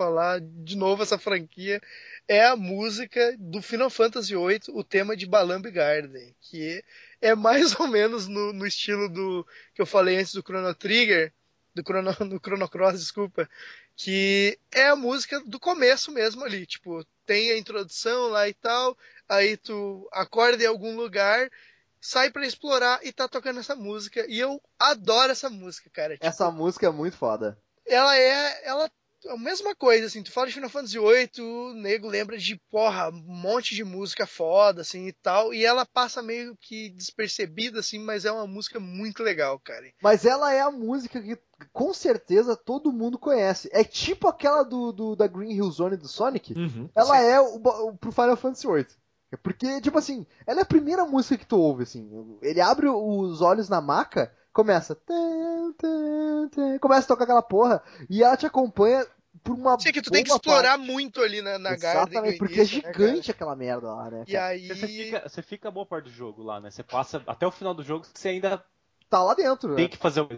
Falar de novo essa franquia. É a música do Final Fantasy VIII, o tema de Balamb Garden, que é mais *laughs* ou menos no, no estilo do que eu falei antes do Chrono Trigger, do Chrono, no Chrono Cross, desculpa, que é a música do começo mesmo ali, tipo, tem a introdução lá e tal, aí tu acorda em algum lugar, sai pra explorar e tá tocando essa música, e eu adoro essa música, cara. Tipo, Essa música é muito foda. ela é, ela é a mesma coisa, assim, tu fala de Final Fantasy VIII, o nego lembra de, porra, um monte de música foda, assim, e tal, e ela passa meio que despercebida, assim, mas é uma música muito legal, cara. Mas ela é a música que com certeza todo mundo conhece. É tipo aquela do, do- da Green Hill Zone do Sonic. Uhum. Ela é o, o, pro Final Fantasy VIII. É Porque, tipo assim, ela é a primeira música que tu ouve, assim. Ele abre os olhos na maca, começa. começa a tocar aquela porra. E ela te acompanha por uma. Sei que tu tem que explorar parte. muito ali na, na Garden. Exatamente, no porque é início, né, gigante aquela merda lá, né? cara? E aí. Você fica, você fica boa parte do jogo lá, né? Você passa até o final do jogo, você ainda Tá lá dentro, né? tem que fazer o.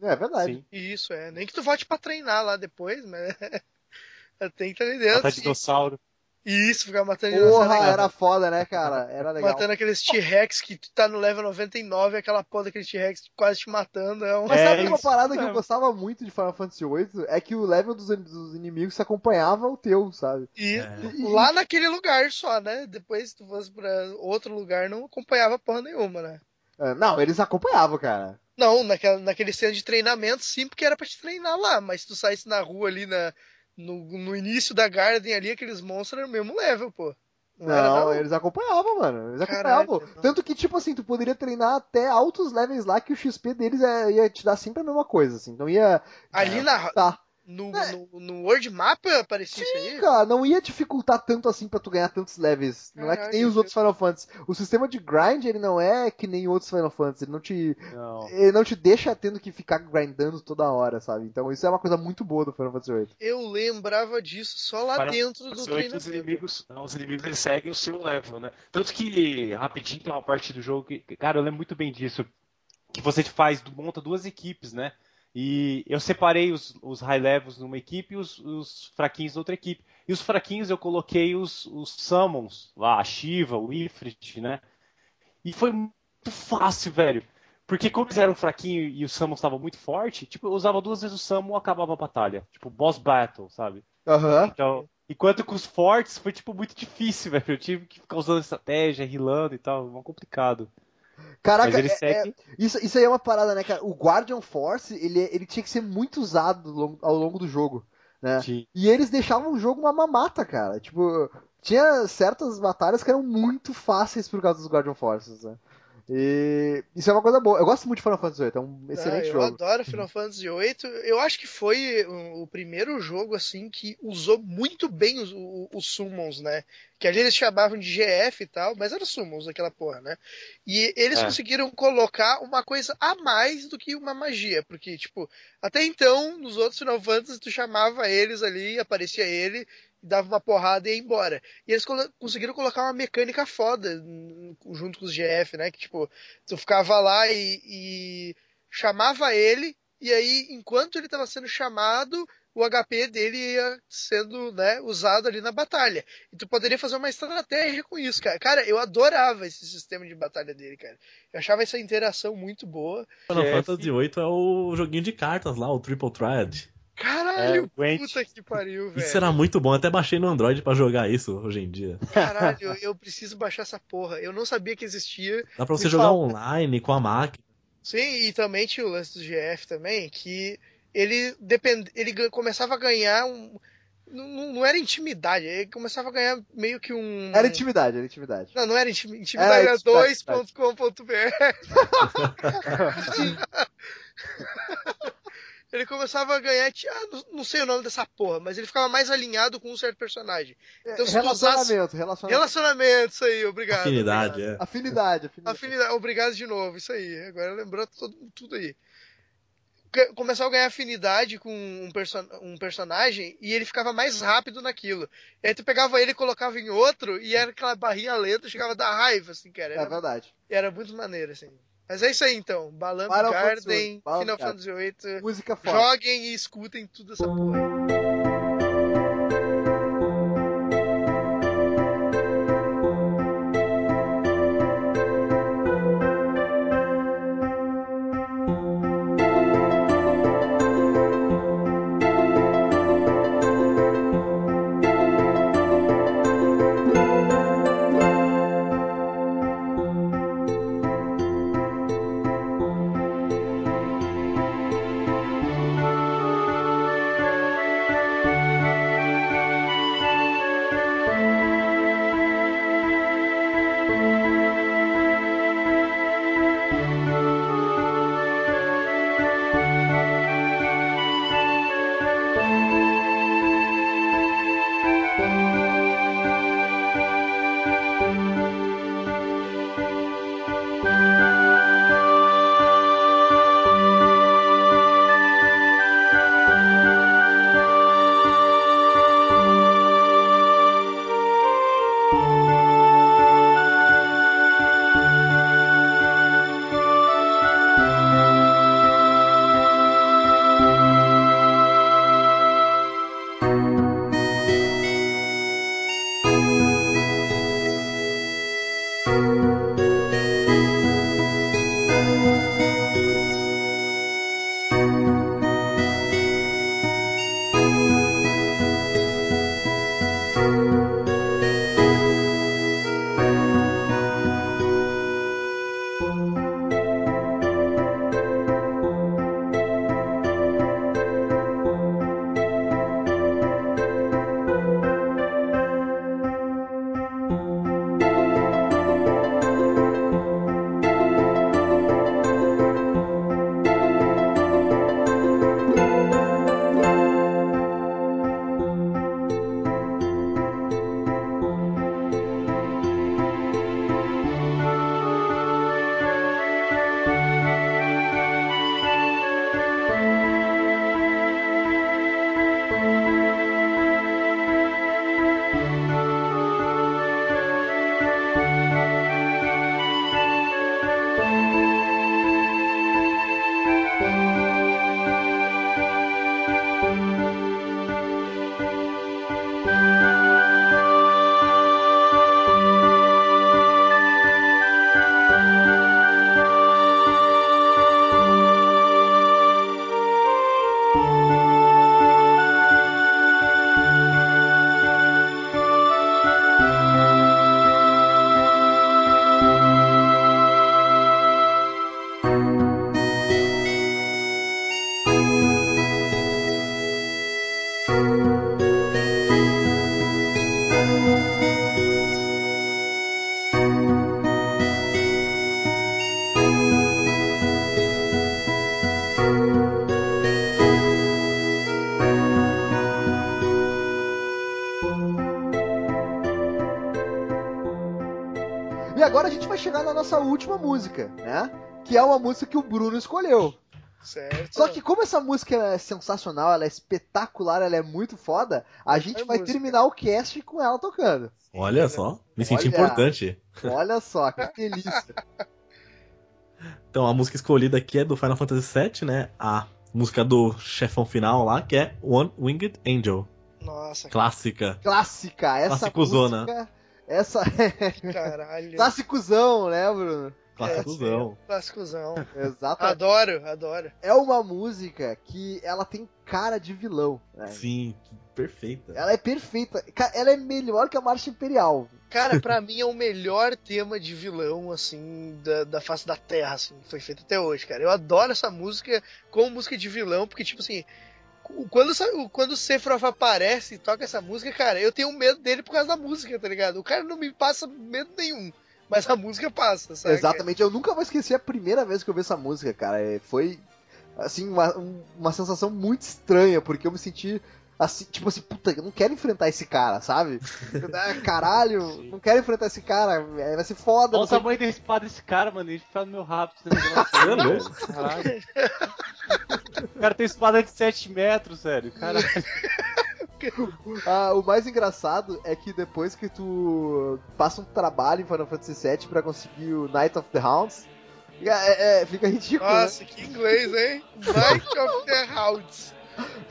É verdade. Sim. Isso, é. Nem que tu volte pra treinar lá depois, mas. *laughs* tem que estar ali dentro. Matar dinossauro. Isso, ficar matando é Porra, legal. era foda, né, cara? Era legal. Matando aqueles T-Rex que tu tá no level 99, aquela porra daquele T-Rex quase te matando. É um... Mas É sabe uma isso parada que eu mesmo. gostava muito de Final Fantasy VIII? É que o level dos, dos inimigos se acompanhava o teu, sabe? E É. lá naquele lugar só, né? Depois se tu fosse pra outro lugar, não acompanhava porra nenhuma, né? É, Não, eles acompanhavam, cara. Não, naquela, naquele centro de treinamento, sim, porque era pra te treinar lá. Mas se tu saísse na rua ali na, no, no início da Garden ali, aqueles monstros eram o mesmo level, pô. Não, Não, eles acompanhavam, mano. Eles acompanhavam. não. Tanto que, tipo assim, tu poderia treinar até altos levels lá que o XP deles é- ia te dar sempre a mesma coisa, assim. Não ia. Ali na, Tá. No, É. no, no World Mapa aparecia isso aí? Cara, não ia dificultar tanto assim pra tu ganhar tantos levels. Não é que nem os outros Final Fantasy. O sistema de grind, ele não é que nem outros Final Fantasy. Ele não te, Não. ele não te deixa tendo que ficar grindando toda hora, sabe? Então isso é uma coisa muito boa do Final Fantasy VIII. Eu lembrava disso só lá Para- dentro do Os treinamento. inimigos, não, os inimigos eles seguem o seu level, né? Tanto que, rapidinho, tem uma parte do jogo que, cara, eu lembro muito bem disso. Que você faz, monta duas equipes, né? E eu separei os, os high levels numa equipe e os, os fraquinhos na outra equipe. E os fraquinhos eu coloquei os, os summons lá, a Shiva, o Ifrit, né? E foi muito fácil, velho. Porque como eles eram fraquinhos e o summon estava muito forte, tipo, eu usava duas vezes o summon e acabava a batalha. Tipo, boss battle, sabe? Aham. Então, enquanto com os fortes foi tipo muito difícil, velho. Eu tive que ficar usando estratégia, rilando e tal, é complicado. Caraca, é- é- seguem. isso, isso aí é uma parada, né, cara? O Guardian Force, ele, ele tinha que ser muito usado ao longo- ao longo do jogo, né? Sim. E eles deixavam o jogo uma mamata, cara. Tipo, tinha certas batalhas que eram muito fáceis por causa dos Guardian Forces, né? E isso é uma coisa boa. Eu gosto muito de Final Fantasy VIII, é um excelente Ah, eu jogo. adoro Final Fantasy VIII. Eu acho que foi o, primeiro jogo assim que usou muito bem os, os summons, né? Que ali eles chamavam de GF e tal, mas eram summons aquela porra, né? E eles É. conseguiram colocar uma coisa a mais do que uma magia, porque tipo, até então nos outros Final Fantasy tu chamava eles ali, aparecia ele dava uma porrada e ia embora. E eles colo- conseguiram colocar uma mecânica foda junto com os GF, né? Que tipo, tu ficava lá e, e chamava ele, e aí, enquanto ele estava sendo chamado, o HP dele ia sendo né, usado ali na batalha. E tu poderia fazer uma estratégia com isso, cara. Cara, eu adorava esse sistema de batalha dele, cara. Eu achava essa interação muito boa. Final. Fantasy VIII é o joguinho de cartas lá, o Triple Thread. Caralho, É, Gwent. puta que pariu, velho. Isso era muito bom, até baixei no Android pra jogar isso hoje em dia. Caralho, eu- preciso baixar essa porra. Eu não sabia que existia. Dá pra você Me jogar fala. online com a máquina. Sim, e também tinha o lance do GF também, que ele depend... ele começava a ganhar um. Não, não- não era intimidade, ele começava a ganhar meio que um. Era intimidade, era intimidade. Não, não era intim- intimidade, Era era intimidade. 2.com.br. *laughs* *laughs* ele começava a ganhar. Ah, não, não sei o nome dessa porra, mas ele ficava mais alinhado com um certo personagem. Então, se tu usasse- relacionamento, relacionamento. Relacionamento, isso aí, obrigado. Afinidade, obrigado. é. Afinidade, afinidade. Afinidade, obrigado de novo, isso aí. Agora lembrou todo, tudo aí. Começava a ganhar afinidade com um, perso um personagem e ele ficava mais rápido naquilo. E aí tu pegava ele e colocava em outro e era aquela barrinha lenta, chegava a dar raiva, assim, cara. É Era, verdade. era muito maneiro, assim. Mas é isso aí então. Fantasy Garden, Final. Fantasy VIII. Música foda. Joguem e escutem tudo essa porra. Agora a gente vai chegar na nossa última música, né? Que é uma música que o Bruno escolheu. Certo. Só que como essa música é sensacional, ela é espetacular, ela é muito foda, a gente É vai música. terminar o cast com ela tocando. Olha só, me senti Olha. importante. Olha só, que delícia. *laughs* Então a música escolhida aqui é do Final Fantasy VII, né? A música do chefão final lá, que é One Winged Angel. Nossa, Clássica. Clássica, essa Classicozona. música. Essa. *laughs* caralho. Clássicozão, né, Bruno? Clássicozão. Clássicozão. Exato. Adoro, adoro. É uma música que ela tem cara de vilão. né? Sim, perfeita. Ela é perfeita. Ela é melhor que a Marcha Imperial. Cara, pra *laughs* mim é o melhor tema de vilão, assim, da, da face da Terra, assim, que foi feito até hoje, cara. Eu adoro essa música como música de vilão, porque, tipo assim, quando, quando o Sephiroth aparece e toca essa música, cara, eu tenho medo dele por causa da música, tá ligado? O cara não me passa medo nenhum, mas a música passa, sabe? Exatamente. Eu nunca vou esquecer a primeira vez que eu vi essa música, cara. É, Foi, assim, uma, um- uma sensação muito estranha, porque eu me senti. Assim, tipo assim, puta, eu não quero enfrentar esse cara, sabe? *laughs* Ah, Caralho, não quero enfrentar esse cara, é, vai ser foda. Olha o tamanho da espada desse cara, mano. Ele fica no meu rabo. *laughs* É louco. Caralho. O cara tem espada de 7 metros, sério. Caralho. *laughs* Ah, o mais engraçado é que depois que tu passa um trabalho em Final Fantasy VII pra conseguir o Night of the Hounds, fica- é- é, fica ridículo, né? Nossa, que inglês, hein? Night of the Hounds.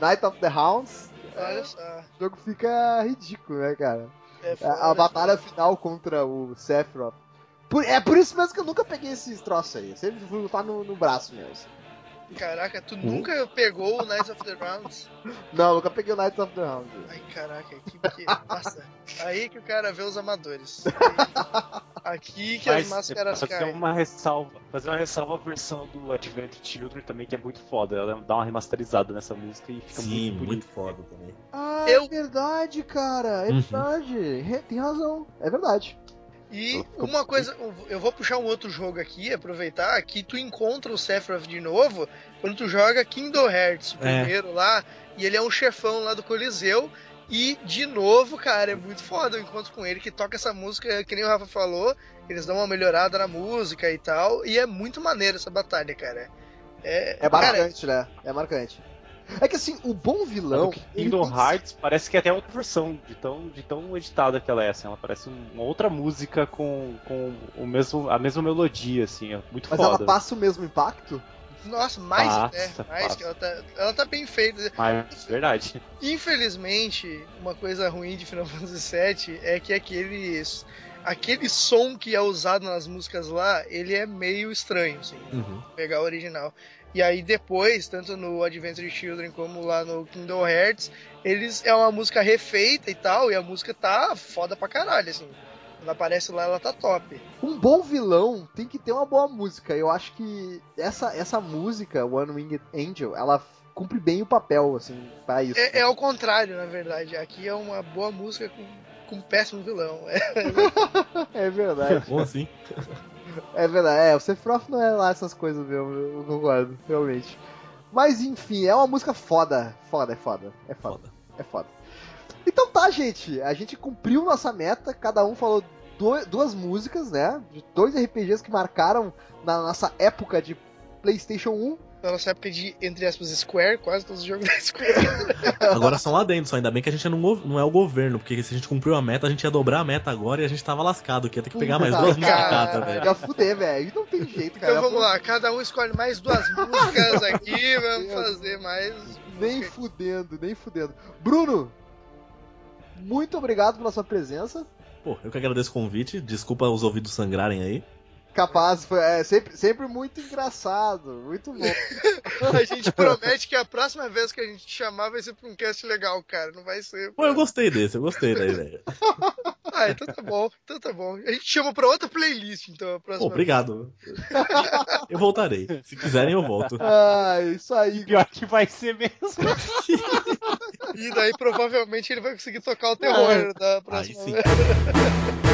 Night of the Hounds, Olha só. o jogo fica ridículo, né, cara? É A, foda. a batalha final contra o Sephiroth. Por- é por isso mesmo que eu nunca peguei esses troços aí. Eu sempre fui lutar no, no braço mesmo. Caraca, tu nunca pegou o Night of the Rounds? *laughs* Não, nunca peguei o Night of the Hounds. Ai, caraca, aqui que. Nossa, aí que o cara vê os amadores. *laughs* Aqui que as máscaras fazer caem. uma ressalva, fazer uma ressalva à versão do Advent Children também que é muito foda. Ela dá uma remasterizada nessa música e fica Sim, muito muito foda também. Ah, Eu- é verdade, cara. É Uhum. verdade. Re- Tem razão. É verdade. E uma coisa, eu vou puxar um outro jogo aqui, aproveitar que tu encontra o Sephiroth de novo quando tu joga Kingdom Hearts, o É. primeiro lá, e ele é um chefão lá do Coliseu. E de novo, cara, é muito foda o encontro com ele, que toca essa música, que nem o Rafa falou, eles dão uma melhorada na música e tal, e é muito maneiro essa batalha, cara. É, É cara, marcante, né? É marcante. É que assim, o bom vilão. do ele Kingdom tem- Hearts parece que é até outra versão, de tão, de tão editada que ela é, assim, ela parece uma outra música com, com o mesmo, a mesma melodia, assim, é muito Mas foda. ela passa o mesmo impacto? Nossa, mais Passa, até, mais passa. que ela tá, ela tá bem feita. Mas, verdade. Infelizmente, uma coisa ruim de Final Fantasy VII é que aqueles aquele som que é usado nas músicas lá, ele é meio estranho, assim, Uhum. pegar o original. E aí depois, tanto no Adventure Children como lá no Kingdom Hearts, eles é uma música refeita e tal, e a música tá foda pra caralho, assim. Quando aparece lá, ela tá top. Um bom vilão tem que ter uma boa música. Eu acho que essa, essa música, One Winged Angel, ela cumpre bem o papel, assim, pra isso. É, é ao contrário, na verdade. Aqui é uma boa música com, com um péssimo vilão. É, *laughs* É verdade. Como assim? É verdade. É, o Sephiroth não é lá essas coisas mesmo, eu concordo, realmente. Mas enfim, é uma música foda. Foda, é foda. É foda. Foda. É foda. Então tá, gente. A gente cumpriu nossa meta. Cada um falou do- duas músicas, né? De dois RPGs que marcaram na nossa época de PlayStation 1. na nossa época de, entre aspas, Square, quase todos os jogos da Square. *laughs* Agora são lá dentro, só ainda bem que a gente não, não é o governo, porque se a gente cumpriu a meta, a gente ia dobrar a meta agora e a gente tava lascado, que ia ter que pegar mais duas músicas cada, velho. Já fuder, velho. Não tem jeito, cara. Então vamos lá, cada um escolhe mais duas *laughs* músicas aqui, vamos fazer mais. Nem fudendo, nem fudendo. Bruno, muito obrigado pela sua presença. Pô, eu que agradeço o convite, desculpa os ouvidos sangrarem aí. Capaz, foi é, sempre, sempre muito engraçado, muito bom. *laughs* A gente promete que a próxima vez que a gente te chamar vai ser pra um cast legal, cara. Não vai ser. Pô, eu gostei desse, eu gostei da ideia. *laughs* Ah, então tá bom, então tá bom. A gente chama pra outra playlist, então, a Pô, próxima obrigado. Eu voltarei. Se quiserem, eu volto. Ah, isso aí. Pior que vai ser mesmo. *laughs* E daí provavelmente ele vai conseguir tocar o terror da Aí próxima sim. vez. *laughs*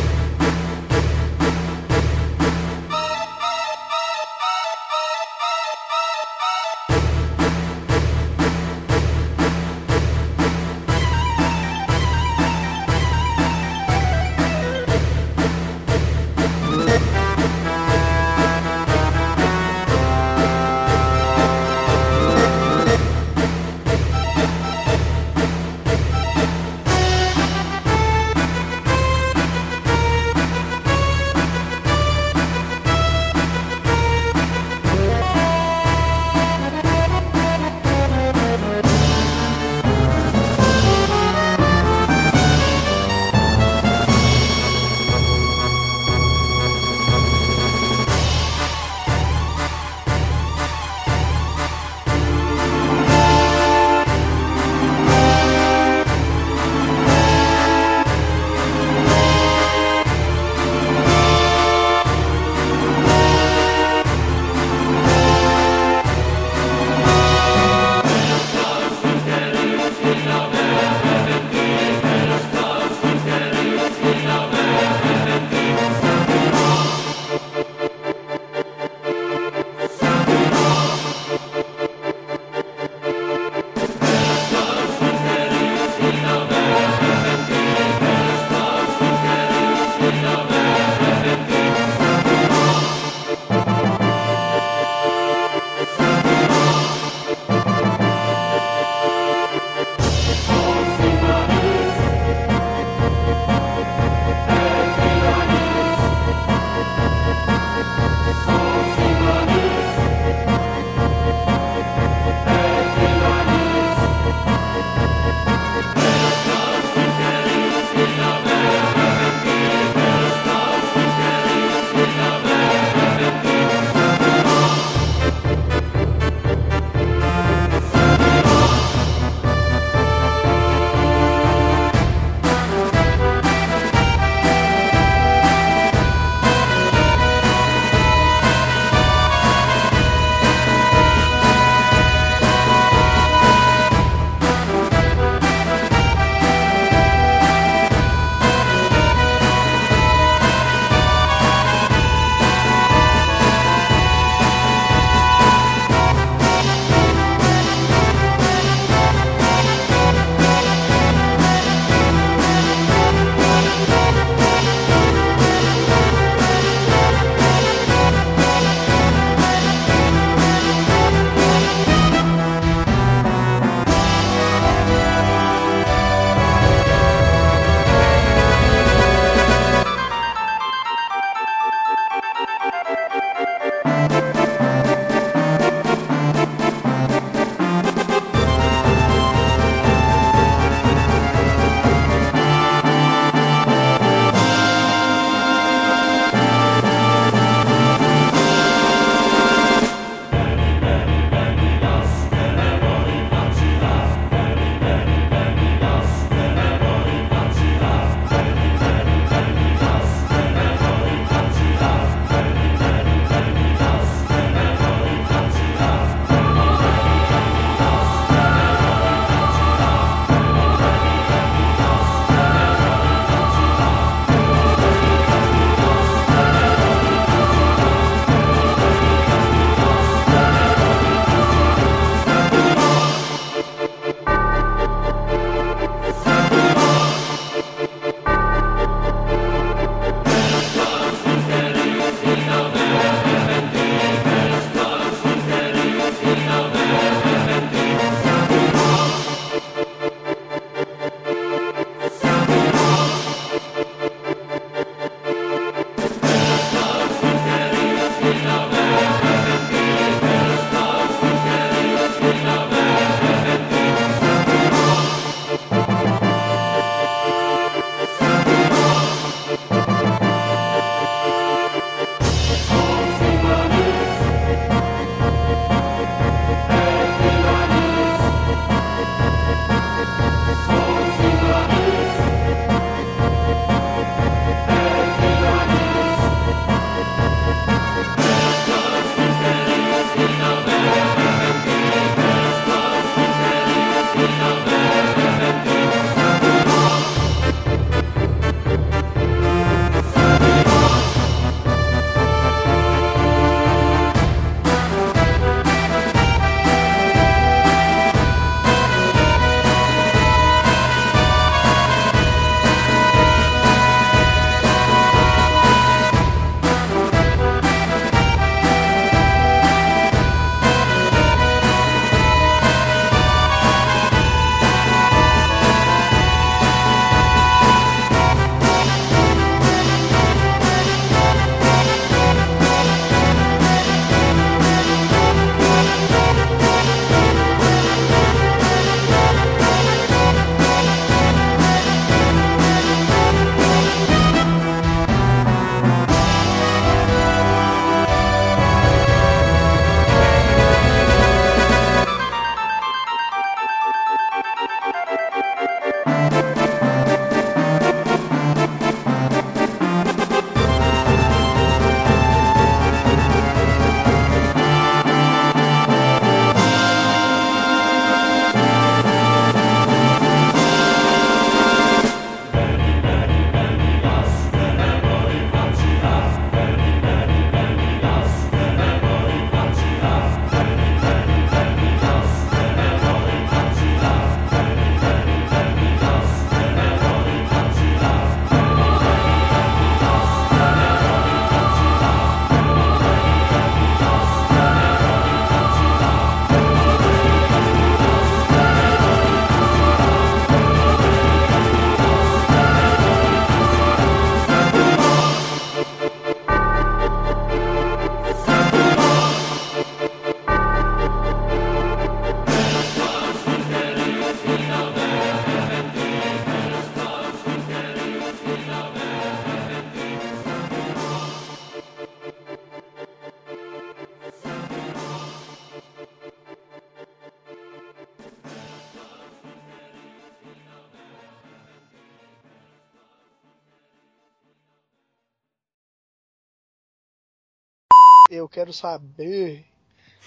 quero saber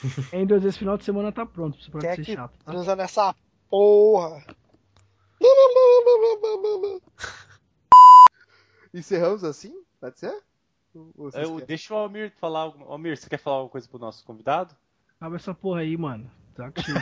*laughs* Enders, esse final de semana tá pronto, pra você parar é de ser que chato, tá? transa nessa porra. *laughs* Encerramos assim? Pode ser? Eu, deixa o Almir falar. alguma- Almir, você quer falar alguma coisa pro nosso convidado? Acaba essa porra aí, mano. Tá *laughs* que de-